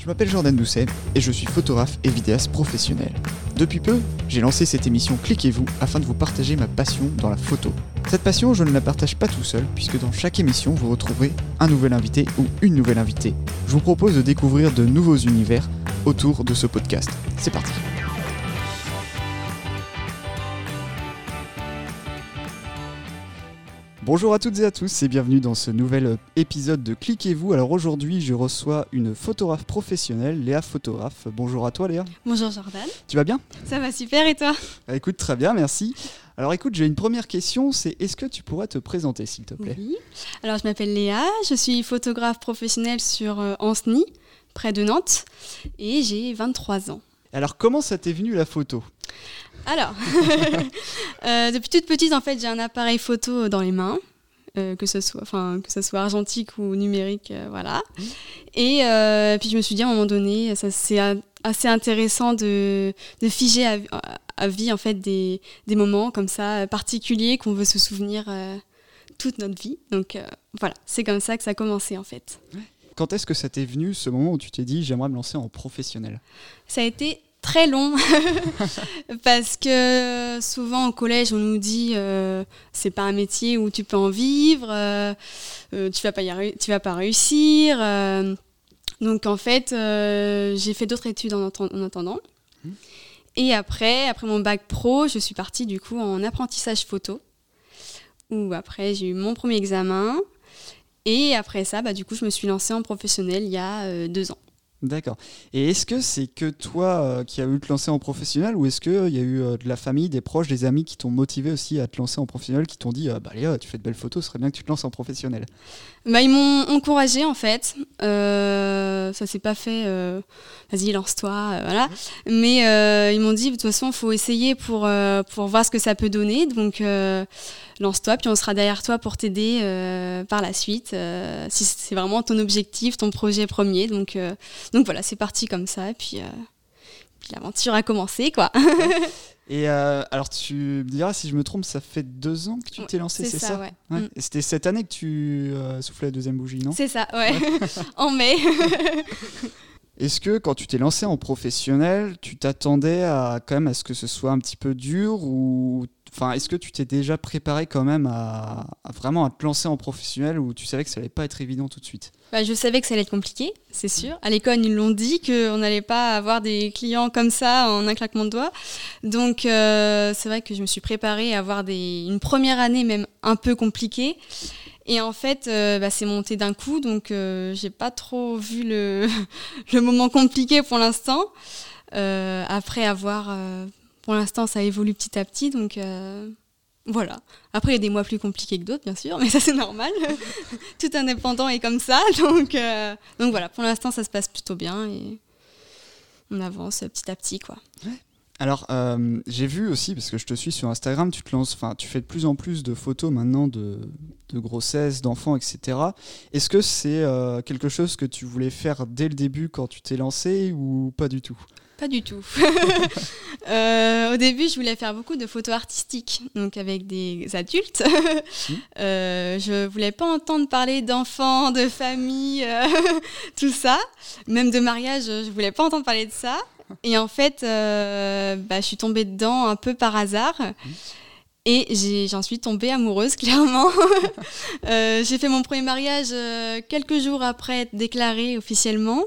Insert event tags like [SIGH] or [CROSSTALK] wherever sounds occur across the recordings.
Je m'appelle Jordan Doucet et je suis photographe et vidéaste professionnel. Depuis peu, j'ai lancé cette émission Cliquez-vous afin de vous partager ma passion dans la photo. Cette passion, je ne la partage pas tout seul puisque dans chaque émission, vous retrouverez un nouvel invité ou une nouvelle invitée. Je vous propose de découvrir de nouveaux univers autour de ce podcast. C'est parti Bonjour à toutes et à tous et bienvenue dans ce nouvel épisode de Cliquez-vous. Alors aujourd'hui, je reçois une photographe professionnelle, Léa Photographe. Bonjour à toi Léa. Bonjour Jordan. Tu vas bien? Ça va super et toi? Bah, Écoute, très bien, merci. Alors écoute, j'ai une première question, c'est est-ce que tu pourrais te présenter s'il te plaît? Oui. Alors je m'appelle Léa, je suis photographe professionnelle sur euh, Ancenis, près de Nantes, et j'ai 23 ans. Alors comment ça t'est venu la photo? Alors, [LAUGHS] euh, depuis toute petite, en fait, j'ai un appareil photo dans les mains. euh, que ce soit enfin que ce soit argentique ou numérique euh, voilà. Et euh, puis je me suis dit à un moment donné ça c'est assez intéressant de, de figer à, à vie en fait des, des moments comme ça particuliers qu'on veut se souvenir toute notre vie. Donc voilà c'est comme ça que ça a commencé en fait. Quand est-ce que ça t'est venu ce moment où tu t'es dit j'aimerais me lancer en professionnel? Ça a été très long [LAUGHS] parce que souvent au collège on nous dit euh, c'est pas un métier où tu peux en vivre, euh, euh, tu vas pas y tu vas pas réussir. euh. donc en fait j'ai fait d'autres études en, atten- en attendant. Mhm. Et après, après mon bac pro, je suis partie du coup en apprentissage photo. Où après j'ai eu mon premier examen. Et après ça, bah, du coup, je me suis lancée en professionnel il y a deux ans. D'accord. Et est-ce que c'est que toi euh, qui as eu te lancer en professionnel ou est-ce qu'il y a eu euh, de la famille, des proches, des amis qui t'ont motivé aussi à te lancer en professionnel, qui t'ont dit euh, bah Léa, tu fais de belles photos, ce serait bien que tu te lances en professionnel? Bah, ils m'ont encouragé en fait. Euh, ça s'est pas fait. euh, Vas-y, lance-toi, euh, voilà. Mais euh, ils m'ont dit de toute façon, faut essayer pour euh, pour voir ce que ça peut donner. Donc euh, lance-toi, puis on sera derrière toi pour t'aider euh, par la suite. euh, si c'est vraiment ton objectif, ton projet premier. Donc euh, donc voilà, c'est parti comme ça. Et puis euh, puis l'aventure a commencé quoi. [LAUGHS] Et euh, alors tu me diras si je me trompe, ça fait deux ans que tu Ouais, t'es lancé, c'est ça, ouais. Ouais. Mm. C'était cette année que tu euh, soufflais la deuxième bougie, non? C'est ça, ouais. [LAUGHS] en mai. [LAUGHS] Est-ce que quand tu t'es lancé en professionnel, tu t'attendais à quand même à ce que ce soit un petit peu dur ou enfin est-ce que tu t'es déjà préparé quand même à, à vraiment à te lancer en professionnel ou tu savais que ça allait pas être évident tout de suite? Bah, je savais que ça allait être compliqué, c'est sûr. À l'école, ils l'ont dit qu'on n'allait pas avoir des clients comme ça en un claquement de doigts. Donc, euh, c'est vrai que je me suis préparée à avoir des, une première année même un peu compliquée. Et en fait, euh, bah, c'est monté d'un coup, donc euh, j'ai pas trop vu le, [LAUGHS] le moment compliqué pour l'instant. Euh, après avoir, euh, pour l'instant, ça évolue petit à petit, donc euh, voilà. Après, il y a des mois plus compliqués que d'autres, bien sûr, mais [LAUGHS] ça c'est normal. [LAUGHS] Tout indépendant est comme ça, [LAUGHS] euh, donc voilà. Pour l'instant, ça se passe plutôt bien et on avance petit à petit, quoi. Alors euh, j'ai vu aussi parce que je te suis sur Instagram, tu te lances, tu fais de plus en plus de photos maintenant de, de grossesse, d'enfants, etc. Est-ce que c'est quelque chose que tu voulais faire dès le début quand tu t'es lancé ou pas du tout? Pas du tout. [LAUGHS] Euh, au début, je voulais faire beaucoup de photos artistiques, donc avec des adultes. [LAUGHS] Euh, je voulais pas entendre parler d'enfants, de famille, euh, [LAUGHS] tout ça. Même de mariage, je voulais pas entendre parler de ça. Et en fait, bah, je suis tombée dedans un peu par hasard. Et j'en suis tombée amoureuse, clairement. J'ai fait mon premier mariage quelques jours après être déclarée officiellement.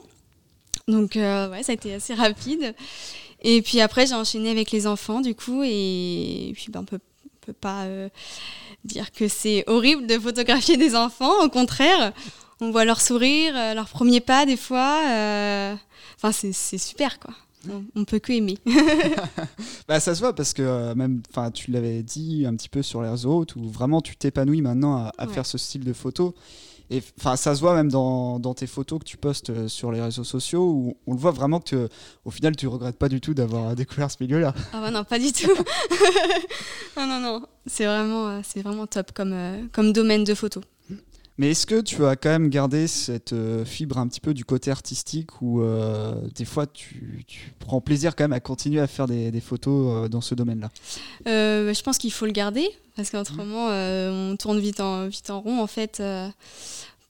Donc, euh, ouais, ça a été assez rapide. Et puis après, j'ai enchaîné avec les enfants, du coup. Et puis, ben, on peut, on peut pas euh, dire que c'est horrible de photographier des enfants. Au contraire, on voit leur sourire, euh, leur premier pas, des fois. euh, Enfin, c'est c'est super, quoi. On, on peut que aimer. [LAUGHS] [LAUGHS] Bah ça se voit parce que euh, même, enfin tu l'avais dit un petit peu sur les réseaux, où vraiment tu t'épanouis maintenant à, à Ouais. faire ce style de photo. Et enfin ça se voit même dans, tes photos que tu postes euh, sur les réseaux sociaux où on le voit vraiment que au final tu regrettes pas du tout d'avoir découvert ce milieu-là. Ah ouais, non, pas du tout. [LAUGHS] non, non, non. C'est vraiment, euh, c'est vraiment top comme, euh, comme domaine de photo. Mais est-ce que tu as quand même gardé cette euh, fibre un petit peu du côté artistique où euh, des fois tu, tu prends plaisir quand même à continuer à faire des, des photos euh, dans ce domaine-là? Euh, je pense qu'il faut le garder parce qu'autrement euh, on tourne vite en, vite en rond en fait.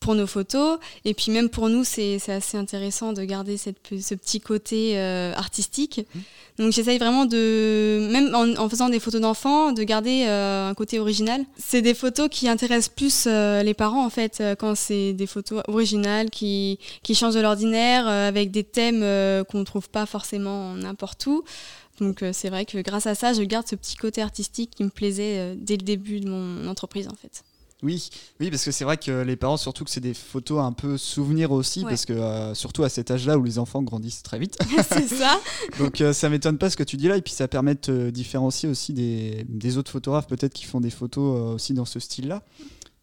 Pour nos photos. Et puis même pour nous, c'est assez intéressant de garder cette, ce petit côté euh, artistique. Mmh. Donc j'essaye vraiment de, même en, faisant des photos d'enfants, de garder euh, un côté original. C'est des photos qui intéressent plus euh, les parents en fait, quand c'est des photos originales qui, qui changent de l'ordinaire, avec des thèmes qu'on ne trouve pas forcément n'importe où. Donc c'est vrai que grâce à ça, je garde ce petit côté artistique qui me plaisait dès le début de mon entreprise en fait. Oui, oui, parce que c'est vrai que les parents, surtout que c'est des photos un peu souvenirs aussi, parce que euh, surtout à cet âge-là où les enfants grandissent très vite. [LAUGHS] c'est [LAUGHS] ça. Donc euh, ça m'étonne pas ce que tu dis là, et puis ça permet de te différencier aussi des, autres photographes peut-être qui font des photos euh, aussi dans ce style-là.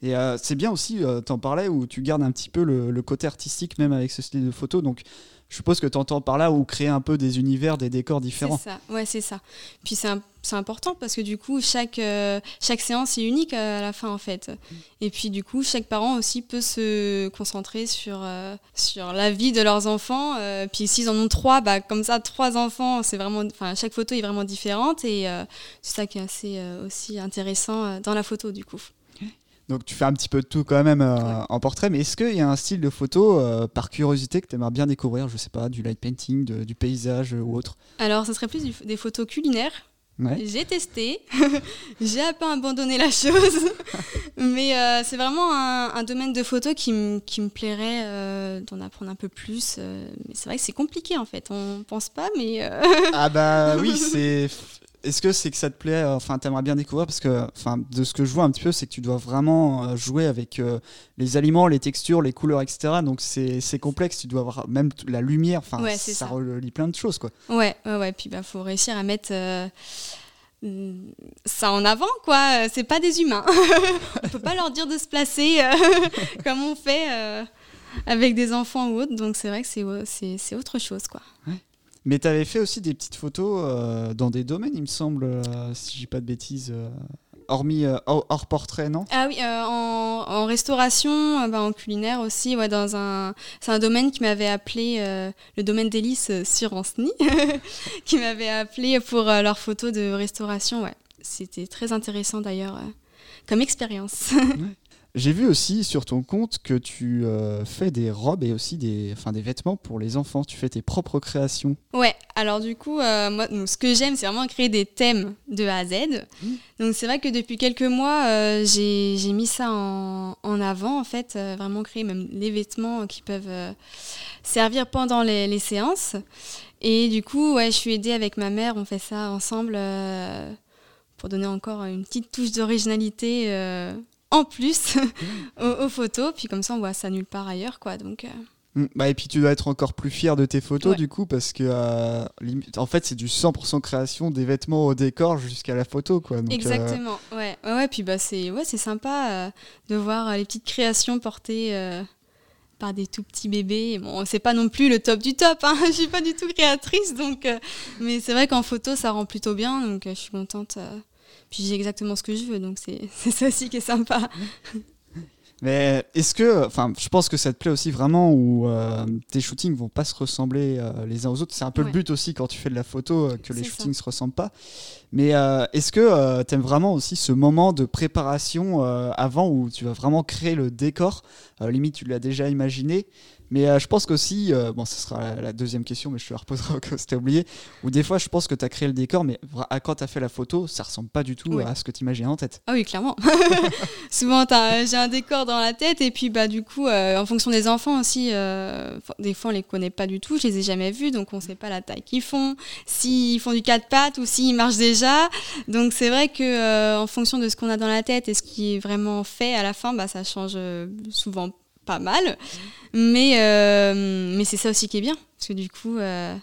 Et c'est bien aussi, tu en parlais, où tu gardes un petit peu le, le, côté artistique même avec ce style de photo. Donc je suppose que tu entends par là ou créer un peu des univers, des décors différents. C'est ça, ouais, c'est ça. Puis c'est important parce que du coup, chaque, euh, chaque séance est unique à la fin en fait. Et puis du coup, chaque parent aussi peut se concentrer sur, euh, sur la vie de leurs enfants. Euh, puis s'ils en ont trois, bah, comme ça, trois enfants, c'est vraiment, enfin, chaque photo est vraiment différente et c'est ça qui est assez aussi intéressant dans la photo du coup. Donc tu fais un petit peu de tout quand même euh, en portrait, mais est-ce qu'il y a un style de photo euh, par curiosité que tu aimerais bien découvrir Je sais pas, du light painting, du paysage ou autre? Alors ce serait plus des photos culinaires. J'ai testé, [LAUGHS] j'ai un peu abandonné la chose, [LAUGHS] mais euh, c'est vraiment un, domaine de photo qui, me plairait d'en apprendre un peu plus. mais c'est vrai que c'est compliqué en fait, on pense pas, mais... ah bah [LAUGHS] oui, c'est est-ce que c'est que ça te plaît euh, Enfin, t'aimerais bien découvrir? Parce que, enfin, de ce que je vois un petit peu, c'est que tu dois vraiment euh, jouer avec euh, les aliments, les textures, les couleurs, etc. Donc c'est complexe. Tu dois avoir même la lumière. Enfin, ça, ça, relie plein de choses, quoi. Ouais, ouais, ouais. Puis bah, faut réussir à mettre ça en avant, quoi. C'est pas des humains. [LAUGHS] on peut pas leur dire de se placer [LAUGHS] comme on fait avec des enfants ou autres. Donc c'est vrai que c'est autre chose, quoi. Ouais. Mais tu avais fait aussi des petites photos euh, dans des domaines, il me semble, euh, si je dis pas de bêtises, euh, hormis hors, portrait, non? Ah oui, en, restauration, bah, en culinaire aussi, ouais, dans un, c'est un domaine qui m'avait appelé, le domaine d'Hélice sur Anceny, [LAUGHS] qui m'avait appelé pour leurs photos de restauration. Ouais. C'était très intéressant d'ailleurs comme expérience. [LAUGHS] J'ai vu aussi sur ton compte que tu euh, fais des robes et aussi des, enfin, des vêtements pour les enfants. Tu fais tes propres créations. Ouais, alors du coup, euh, moi, ce que j'aime, c'est vraiment créer des thèmes de A à Z. Mmh. Donc c'est vrai que depuis quelques mois, euh, j'ai mis ça en, en, avant, en fait, vraiment créer même les vêtements qui peuvent servir pendant les, les, séances. Et du coup, ouais, je suis aidée avec ma mère, on fait ça ensemble pour donner encore une petite touche d'originalité en plus [LAUGHS] aux, photos. Puis comme ça, on voit ça nulle part ailleurs, quoi. Donc. Euh. Mm, bah, et puis tu dois être encore plus fier de tes photos du coup parce que euh, en fait c'est du 100% création des vêtements au décor jusqu'à la photo quoi. Euh, Exactement, ouais. ouais. Ouais, puis bah c'est ouais, sympa de voir les petites créations portées par des tout petits bébés. Bon, c'est pas non plus le top du top, hein. [LAUGHS] je suis pas du tout créatrice donc mais c'est vrai qu'en photo ça rend plutôt bien donc je suis contente puis j'ai exactement ce que je veux, donc c'est [LAUGHS] ça aussi qui est sympa. [LAUGHS] Mais est-ce que, enfin, je pense que ça te plaît aussi vraiment où euh, tes shootings vont pas se ressembler euh, les uns aux autres. C'est un peu le but aussi quand tu fais de la photo euh, que les shootings ne se ressemblent pas. Mais est-ce que tu aimes vraiment aussi ce moment de préparation avant où tu vas vraiment créer le décor? Limite, tu l'as déjà imaginé, mais euh, je pense qu'aussi, euh, bon, ce sera la, deuxième question, mais je te la reposerai [LAUGHS] au cas où c'était oublié. Ou des fois, je pense que tu as créé le décor, mais quand tu as fait la photo, ça ressemble pas du tout à ce que tu imaginais en tête. Ah oui, clairement. [LAUGHS] Souvent, j'ai un décor dans la tête, et puis bah, du coup, euh, en fonction des enfants aussi, des fois, on les connaît pas du tout, je les ai jamais vus, donc on sait pas la taille qu'ils font, s'ils font du quatre pattes ou s'ils marchent déjà. Donc c'est vrai que en fonction de ce qu'on a dans la tête et ce qui est vraiment fait à la fin, bah, ça change souvent mal. Mais, euh, mais c'est ça aussi qui est bien. Parce que du coup, euh,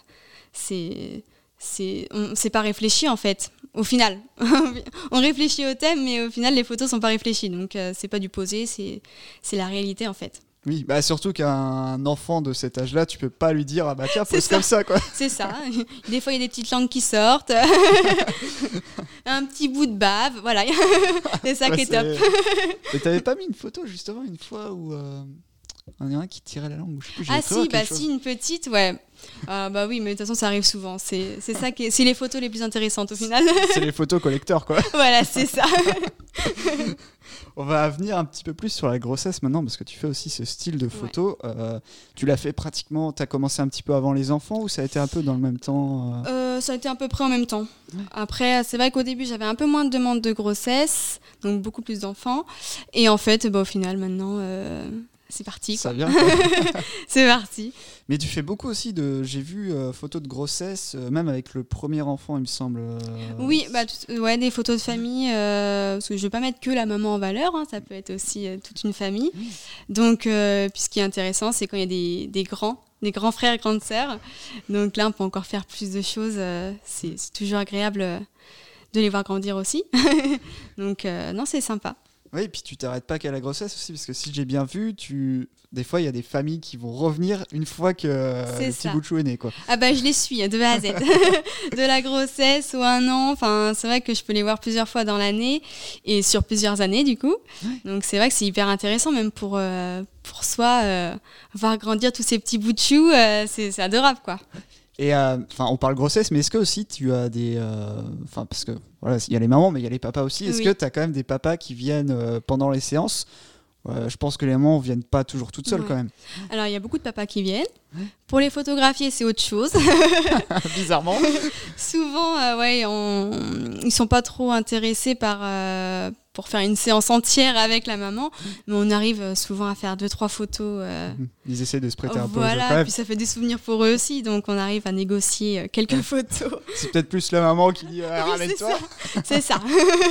c'est c'est pas réfléchi en fait au final [LAUGHS] on réfléchit au thème mais au final les photos sont pas réfléchies donc euh, c'est pas du posé c'est la réalité en fait oui, bah surtout qu'un enfant de cet âge-là, tu peux pas lui dire ah bah tiens, pose comme ça quoi. [LAUGHS] C'est ça. [LAUGHS] Des fois il y a des petites langues qui sortent, [LAUGHS] un petit bout de bave, voilà. c'est ça qui est, top. Mais t'avais pas mis une photo justement une fois où on a un qui tirait la langue. Je sais plus, ah si, bah si, une petite, ouais. Ah bah oui, mais de toute façon, ça arrive souvent. C'est ça qui c'est les photos les plus intéressantes au final. [LAUGHS] c'est les photos collecteurs, quoi. [LAUGHS] voilà, c'est ça. [LAUGHS] On va venir un petit peu plus sur la grossesse maintenant, parce que tu fais aussi ce style de photo. Euh, tu l'as fait pratiquement, tu as commencé un petit peu avant les enfants ou ça a été un peu dans le même temps euh euh, Ça a été à peu près en même temps. Après, c'est vrai qu'au début, j'avais un peu moins de demandes de grossesse, donc beaucoup plus d'enfants. Et en fait, bah, au final, maintenant, c'est parti. Ça vient. [LAUGHS] c'est parti. Mais tu fais beaucoup aussi de. J'ai vu euh, photos de grossesse, euh, même avec le premier enfant, il me semble. Euh, oui, bah, ouais, des photos de famille. parce que je ne veux pas mettre que la maman en valeur, hein, ça peut être aussi toute une famille. Donc, puis ce qui est intéressant, c'est quand il y a des, des, grands, des grands frères et grandes sœurs. Donc là, on peut encore faire plus de choses. c'est toujours agréable de les voir grandir aussi. [LAUGHS] Donc, non, c'est sympa. Oui, et puis tu t'arrêtes pas qu'à la grossesse aussi, parce que si j'ai bien vu, tu... des fois il y a des familles qui vont revenir une fois que le petit bout de est né. Quoi. Ah bah je les suis hein, de A à Z. [LAUGHS] [LAUGHS] de la grossesse ou un an, enfin, c'est vrai que je peux les voir plusieurs fois dans l'année et sur plusieurs années du coup. Donc c'est vrai que c'est hyper intéressant même pour, euh, pour soi, euh, voir grandir tous ces petits chou, euh, c'est adorable quoi. Et euh, enfin, on parle grossesse, mais est-ce que aussi tu as des. Euh, enfin, parce que voilà, il y a les mamans, mais il y a les papas aussi. Est-ce que tu as quand même des papas qui viennent euh, pendant les séances? Je pense que les mamans ne viennent pas toujours toutes seules quand même. Alors, il y a beaucoup de papas qui viennent. Pour les photographier, c'est autre chose. [LAUGHS] [LAUGHS] Bizarrement. Souvent, ouais, on... ils sont pas trop intéressés par pour faire une séance entière avec la maman, mais on arrive euh, souvent à faire deux trois photos. Euh, mhm. Ils essaient de se prêter un peu. Voilà, puis ça fait des souvenirs pour eux aussi, donc on arrive à négocier euh, quelques [LAUGHS] photos. C'est peut-être plus la maman qui dit [LAUGHS] oui, toi. C'est ça.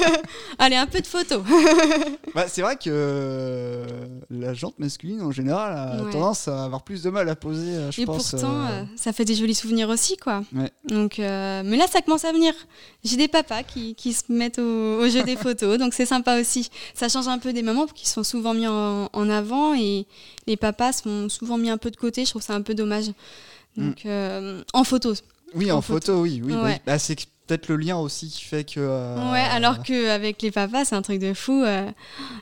[LAUGHS] Allez, un peu de photos. bah, c'est vrai que la jante masculine en général a tendance à avoir plus de mal à poser, je Et pourtant, ça fait des jolis souvenirs aussi, quoi. Donc, mais là, ça commence à venir. J'ai des papas qui, qui se mettent au, au jeu des photos, donc c'est sympa sympa aussi. Ça change un peu des mamans qui sont souvent mis en, avant et les papas sont souvent mis un peu de côté. Je trouve ça un peu dommage. Donc, mm. euh, en photo. Oui, en, photo, oui. oui bah, c'est peut-être le lien aussi qui fait que. Euh, ouais, alors qu'avec les papas, c'est un truc de fou. Euh,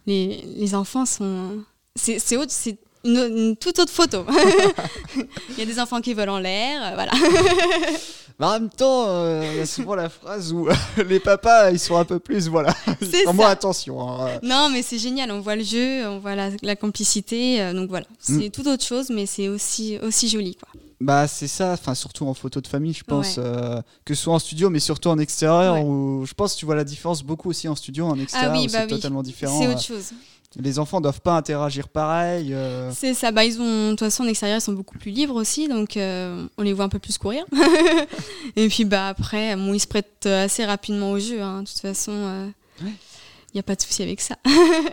les, les, enfants sont. C'est c'est une, une, toute autre photo. [LAUGHS] Il y a des enfants qui volent en l'air, voilà. [LAUGHS] Mais en même temps, euh, il y a souvent la phrase où les papas, ils sont un peu plus, voilà. [LAUGHS] C'est moins attention. Hein. Non, mais c'est génial. On voit le jeu, on voit la, complicité. Euh, donc voilà, c'est mm. tout autre chose, mais c'est aussi, aussi joli, quoi. Bah c'est ça, enfin surtout en photo de famille, je pense, euh, que ce soit en studio, mais surtout en extérieur, où je pense que tu vois la différence beaucoup aussi en studio, en extérieur, ah oui, bah c'est totalement différent. C'est autre chose les enfants doivent pas interagir pareil. Euh. C'est ça, bah, ils ont, de toute façon en extérieur ils sont beaucoup plus libres aussi, donc euh, on les voit un peu plus courir. [LAUGHS] et puis bah après, bon, ils se prêtent assez rapidement au jeu, hein. de toute façon, il n'y a pas de souci avec ça.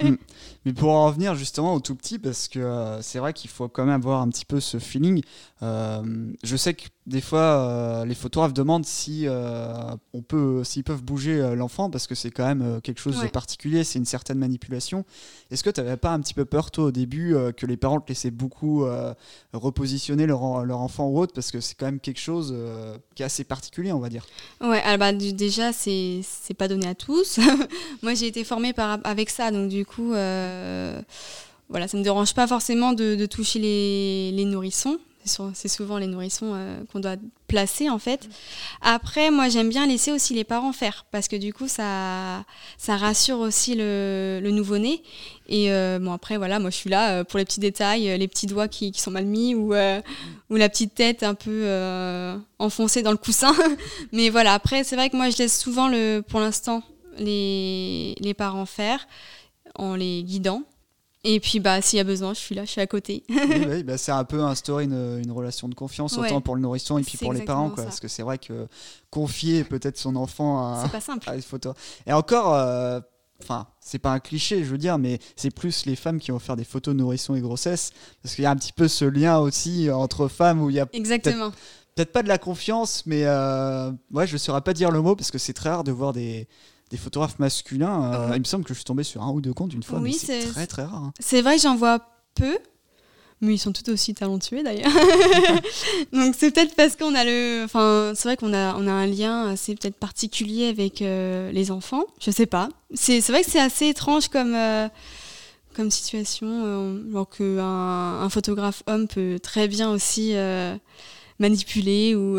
Mm. [LAUGHS] Mais pour en revenir justement au tout petit, parce que euh, c'est vrai qu'il faut quand même avoir un petit peu ce feeling. je sais que des fois, euh, les photographes demandent si euh, on peut, s'ils peuvent bouger euh, l'enfant parce que c'est quand même quelque chose de particulier, c'est une certaine manipulation. Est-ce que tu n'avais pas un petit peu peur toi au début que les parents te laissaient beaucoup repositionner leur, leur, enfant ou autre parce que c'est quand même quelque chose qui est assez particulier, on va dire? Ouais, alors bah, déjà c'est c'est pas donné à tous. [LAUGHS] Moi j'ai été formée par, avec ça, donc du coup voilà, ça ne me dérange pas forcément de, toucher les, nourrissons c'est souvent les nourrissons euh, qu'on doit placer en fait. Après, moi j'aime bien laisser aussi les parents faire parce que du coup ça, ça rassure aussi le, nouveau-né. Et euh, bon après voilà, moi je suis là euh, pour les petits détails, les petits doigts qui, sont mal mis ou, ou la petite tête un peu enfoncée dans le coussin. [LAUGHS] Mais voilà, après c'est vrai que moi je laisse souvent le, pour l'instant les, les parents faire en les guidant. Et puis, bah, s'il y a besoin, je suis là, je suis à côté. oui, [LAUGHS] bah, c'est un peu instaurer une, une relation de confiance, autant pour le nourrisson et puis pour les parents. Quoi, parce que c'est vrai que confier peut-être son enfant à, [LAUGHS] à une photo. Et encore, euh, enfin, c'est pas un cliché, je veux dire, mais c'est plus les femmes qui vont faire des photos de nourrisson et grossesse. Parce qu'il y a un petit peu ce lien aussi entre femmes où il y a. Exactement. Peut-être pas de la confiance, mais euh, ouais, je ne saurais pas dire le mot parce que c'est très rare de voir des, des photographes masculins. Euh, il me semble que je suis tombé sur un ou deux comptes une fois, mais c'est très très rare. Hein. C'est vrai que j'en vois peu, mais ils sont tout aussi talentueux d'ailleurs. [LAUGHS] Donc c'est peut-être parce qu'on a le, enfin c'est vrai qu'on a on a un lien assez peut-être particulier avec euh, les enfants. Je sais pas. C'est vrai que c'est assez étrange comme euh, comme situation, alors qu'un un photographe homme peut très bien aussi manipuler ou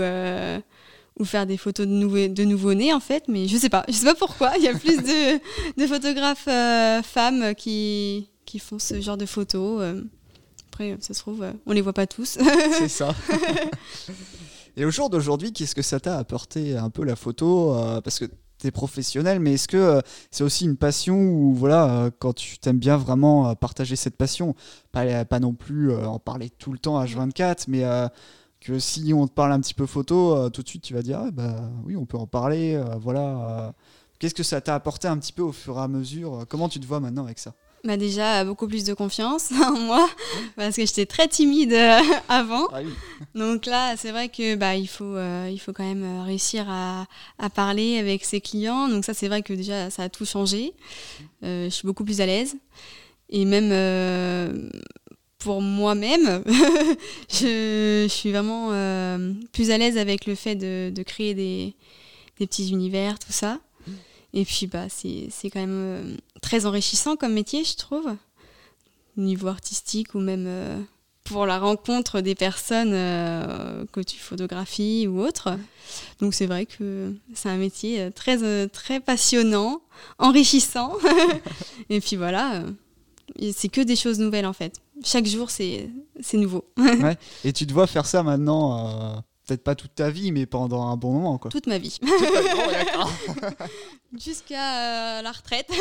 ou faire des photos de, nouveau, de nouveau-nés en fait, mais je sais pas, je sais pas pourquoi. Il y a plus de, de photographes femmes qui, qui font ce genre de photos. Après, ça se trouve, on les voit pas tous. [LAUGHS] C'est ça. [LAUGHS] Et au jour d'aujourd'hui, qu'est-ce que ça t'a apporté un peu la photo Parce que tu es professionnel, mais est-ce que c'est aussi une passion ou voilà, quand tu t'aimes bien vraiment partager cette passion, pas, pas non plus en parler tout le temps H24, mais que si on te parle un petit peu photo, tout de suite tu vas dire ah, bah oui, on peut en parler, voilà. Qu'est-ce que ça t'a apporté un petit peu au fur et à mesure Comment tu te vois maintenant avec ça bah déjà beaucoup plus de confiance [LAUGHS] en moi parce que j'étais très timide euh, avant. Ah Donc là, c'est vrai que bah il faut euh, il faut quand même euh, réussir à, à, parler avec ses clients. Donc ça, c'est vrai que déjà ça a tout changé. je suis beaucoup plus à l'aise et même pour moi-même, [LAUGHS] je, suis vraiment plus à l'aise avec le fait de, créer des, petits univers, tout ça. Et puis, bah, c'est quand même euh, très enrichissant comme métier, je trouve, au niveau artistique ou même euh, pour la rencontre des personnes euh, que tu photographies ou autres. Donc, c'est vrai que c'est un métier très, très passionnant, enrichissant. [LAUGHS] Et puis voilà, c'est que des choses nouvelles en fait. Chaque jour, c'est nouveau. [LAUGHS] ouais. Et tu te vois faire ça maintenant peut-être pas toute ta vie, mais pendant un bon moment. Quoi. Toute ma vie. [LAUGHS] Jusqu'à euh, la retraite. [LAUGHS]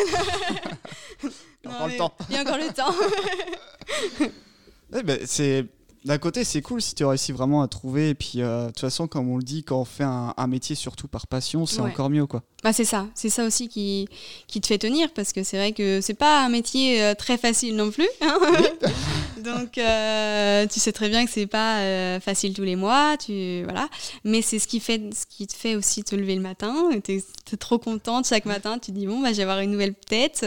il y a encore le temps. Il y a encore le temps. ben, c'est d'un côté, c'est cool si tu réussis vraiment à trouver. Et puis, euh, de toute façon, comme on le dit, quand on fait un, métier surtout par passion, c'est encore mieux. quoi. Bah, c'est ça. C'est ça aussi qui, qui te fait tenir. Parce que c'est vrai que c'est pas un métier euh, très facile non plus. Hein. [LAUGHS] Donc, euh, tu sais très bien que c'est pas facile tous les mois. Tu, voilà. Mais c'est ce qui, fait, ce qui te fait aussi te lever le matin. Tu es, trop contente chaque matin. Tu dis, bon, bah, je vais avoir une nouvelle tête.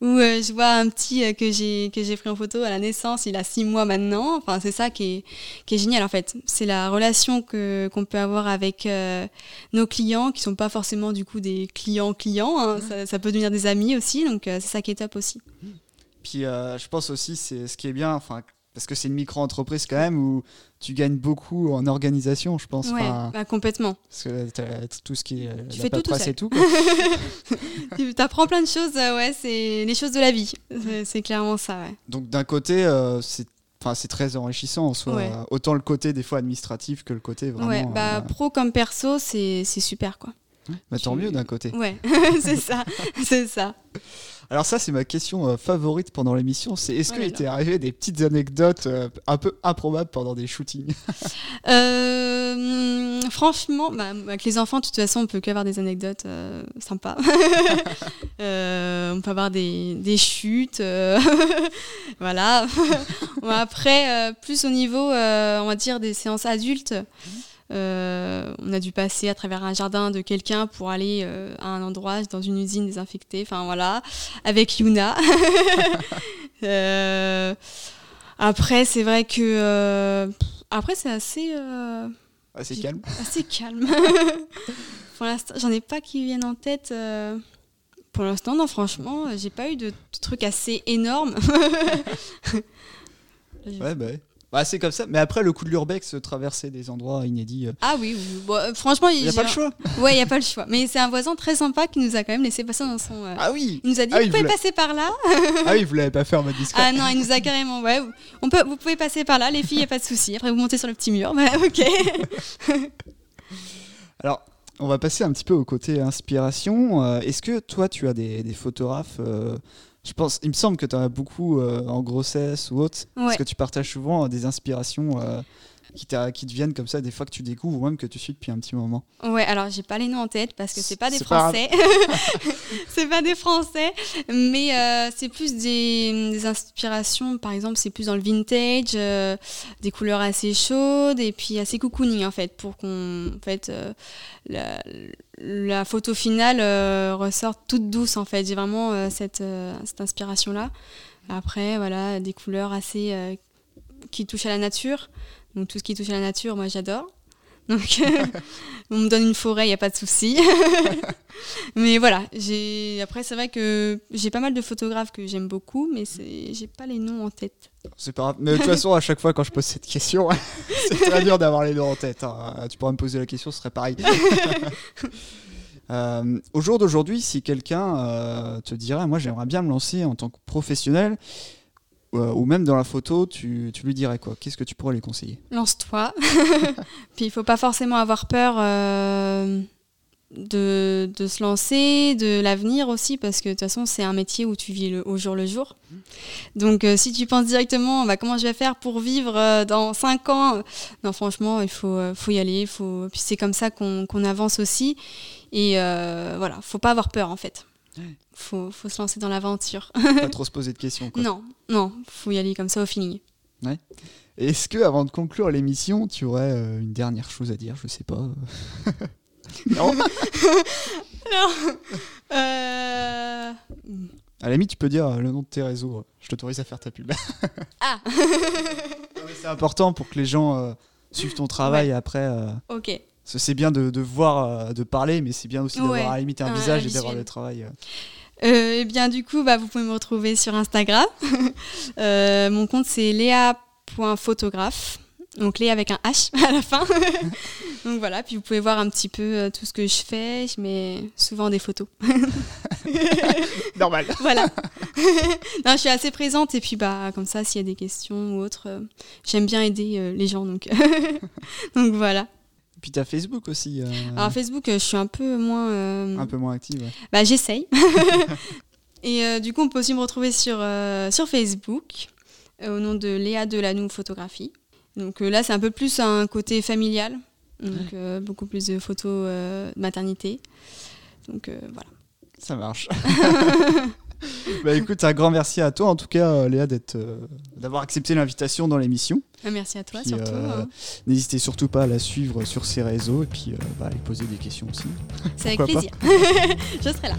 ou je vois un petit que j'ai pris en photo à la naissance, il a six mois maintenant. Enfin, c'est qui est, génial en fait. C'est la relation que, qu'on peut avoir avec euh, nos clients, qui sont pas forcément du coup des clients-clients, hein. ça, peut devenir des amis aussi, donc euh, c'est ça qui est top aussi. Puis euh, je pense aussi, c'est ce qui est bien, enfin, parce que c'est une micro-entreprise quand même où tu gagnes beaucoup en organisation, je pense. Ouais, bah, complètement. Parce que tout ce qui est tu fais tout, tout tout. [LAUGHS] tu apprends plein de choses, ouais, c'est les choses de la vie. C'est clairement ça, ouais. Donc d'un côté, c'est Enfin, c'est très enrichissant en soi. Autant le côté des fois administratif que le côté vraiment. Ouais, bah, euh, pro comme perso, c'est super quoi. Bah, tant mieux d'un côté. Ouais, [LAUGHS] c'est ça, [LAUGHS] c'est ça. Alors ça, c'est ma question euh, favorite pendant l'émission. C'est est-ce qu'il t'est arrivé des petites anecdotes euh, un peu improbables pendant des shootings? Euh, Franchement, bah, avec les enfants, de toute façon, on peut qu'avoir des anecdotes sympas. [LAUGHS] on peut avoir des, des chutes, voilà. après, plus au niveau, on va dire, des séances adultes. Euh, on a dû passer à travers un jardin de quelqu'un pour aller euh, à un endroit dans une usine désinfectée. Enfin voilà, avec Yuna. [LAUGHS] Euh, après, c'est vrai que après c'est assez assez calme. Assez calme. [LAUGHS] pour l'instant, j'en ai pas qui viennent en tête. Pour l'instant, non, franchement, j'ai pas eu de, de trucs assez énormes. [LAUGHS] ouais, bah ouais. Bah, c'est comme ça. Mais après, le coup de l'urbex, euh, traverser des endroits inédits. Euh, ah oui, euh, franchement, il n'y a pas le choix. Ouais, il n'y a pas le choix. Mais c'est un voisin très sympa qui nous a quand même laissé passer dans son. Ah oui Il nous a dit, ah, vous pouvez passer par là. ah oui, vous l'avez pas fait en mode discret. Ah non, il nous a carrément. Ouais, on peut, vous pouvez passer par là, les filles, il n'y a pas de souci. Après, vous montez sur le petit mur. Bah, ok. [LAUGHS] Alors, on va passer un petit peu au côté inspiration. Est-ce que toi, tu as des, des photographes je pense, il me semble que tu en as beaucoup euh, en grossesse ou autre, parce que tu partages souvent euh, des inspirations euh, qui, qui te viennent comme ça, des fois que tu découvres ou même que tu suis depuis un petit moment. Ouais, alors j'ai pas les noms en tête parce que c'est pas des Français. [LAUGHS] c'est pas des Français, mais c'est plus des, inspirations. Par exemple, c'est plus dans le vintage, des couleurs assez chaudes et puis assez cocooning en fait, pour qu'on, en fait, la, la photo finale euh, ressort toute douce en fait. J'ai vraiment euh, cette, euh, cette inspiration là. Après voilà des couleurs assez qui touchent à la nature. Donc tout ce qui touche à la nature, moi j'adore. Donc, [LAUGHS] on me donne une forêt, il n'y a pas de souci. [LAUGHS] mais voilà, j'ai après c'est vrai que j'ai pas mal de photographes que j'aime beaucoup, mais j'ai pas les noms en tête. C'est pas grave. Mais de toute façon, à chaque fois quand je pose cette question, [LAUGHS] c'est très dur d'avoir les noms en tête. Hein. Tu pourrais me poser la question, ce serait pareil. Euh, au jour d'aujourd'hui, si quelqu'un euh, te dirait, moi j'aimerais bien me lancer en tant que professionnel, euh, ou même dans la photo, tu, tu lui dirais quoi? Qu'est-ce que tu pourrais lui conseiller? Lance-toi. [LAUGHS] Puis il faut pas forcément avoir peur de, de, se lancer, de l'avenir aussi, parce que de toute façon, c'est un métier où tu vis au jour le jour. Donc, si tu penses directement, bah, comment je vais faire pour vivre dans 5 ans? Non, franchement, il faut, faut y aller. Faut... Puis c'est comme ça qu'on avance aussi. Et euh, voilà, faut pas avoir peur en fait. Faut, faut se lancer dans l'aventure. pas trop se poser de questions. Quoi. Non, non, faut y aller comme ça au feeling. Ouais. Est-ce que avant de conclure l'émission, tu aurais euh, une dernière chose à dire? Je sais pas. [LAUGHS] non. [LAUGHS] non. Euh... À la limite, tu peux dire euh, le nom de tes réseaux. Je t'autorise à faire ta pub. [LAUGHS] ah. c'est important pour que les gens suivent ton travail après. Ok c'est bien de, voir, euh, de parler, mais c'est bien aussi d'avoir à la limite un visage et d'avoir le travail. Euh. Euh, et bien du coup, bah, vous pouvez me retrouver sur Instagram. [LAUGHS] mon compte c'est léa.photographe. Donc Léa avec un H à la fin. [LAUGHS] Donc voilà, puis vous pouvez voir un petit peu tout ce que je fais. Je mets souvent des photos. [LAUGHS] Normal. Voilà. non, je suis assez présente et puis bah comme ça, s'il y a des questions ou autres, j'aime bien aider les gens. Donc, donc voilà. Puis tu as Facebook aussi. Euh, Alors Facebook, euh, je suis un peu moins... Euh, un peu moins active, Bah j'essaye. [LAUGHS] Et du coup, on peut aussi me retrouver sur, sur Facebook, au nom de Léa Delanou Photographie. Donc là, c'est un peu plus un côté familial, donc beaucoup plus de photos de maternité. Donc voilà. Ça marche. [LAUGHS] [LAUGHS] bah écoute, un grand merci à toi en tout cas, euh, Léa, d'être, euh, d'avoir accepté l'invitation dans l'émission. Ah, merci à toi surtout. Euh, hein. N'hésitez surtout pas à la suivre sur ses réseaux et puis bah, à lui poser des questions aussi. C'est avec plaisir. [LAUGHS] Je serai là.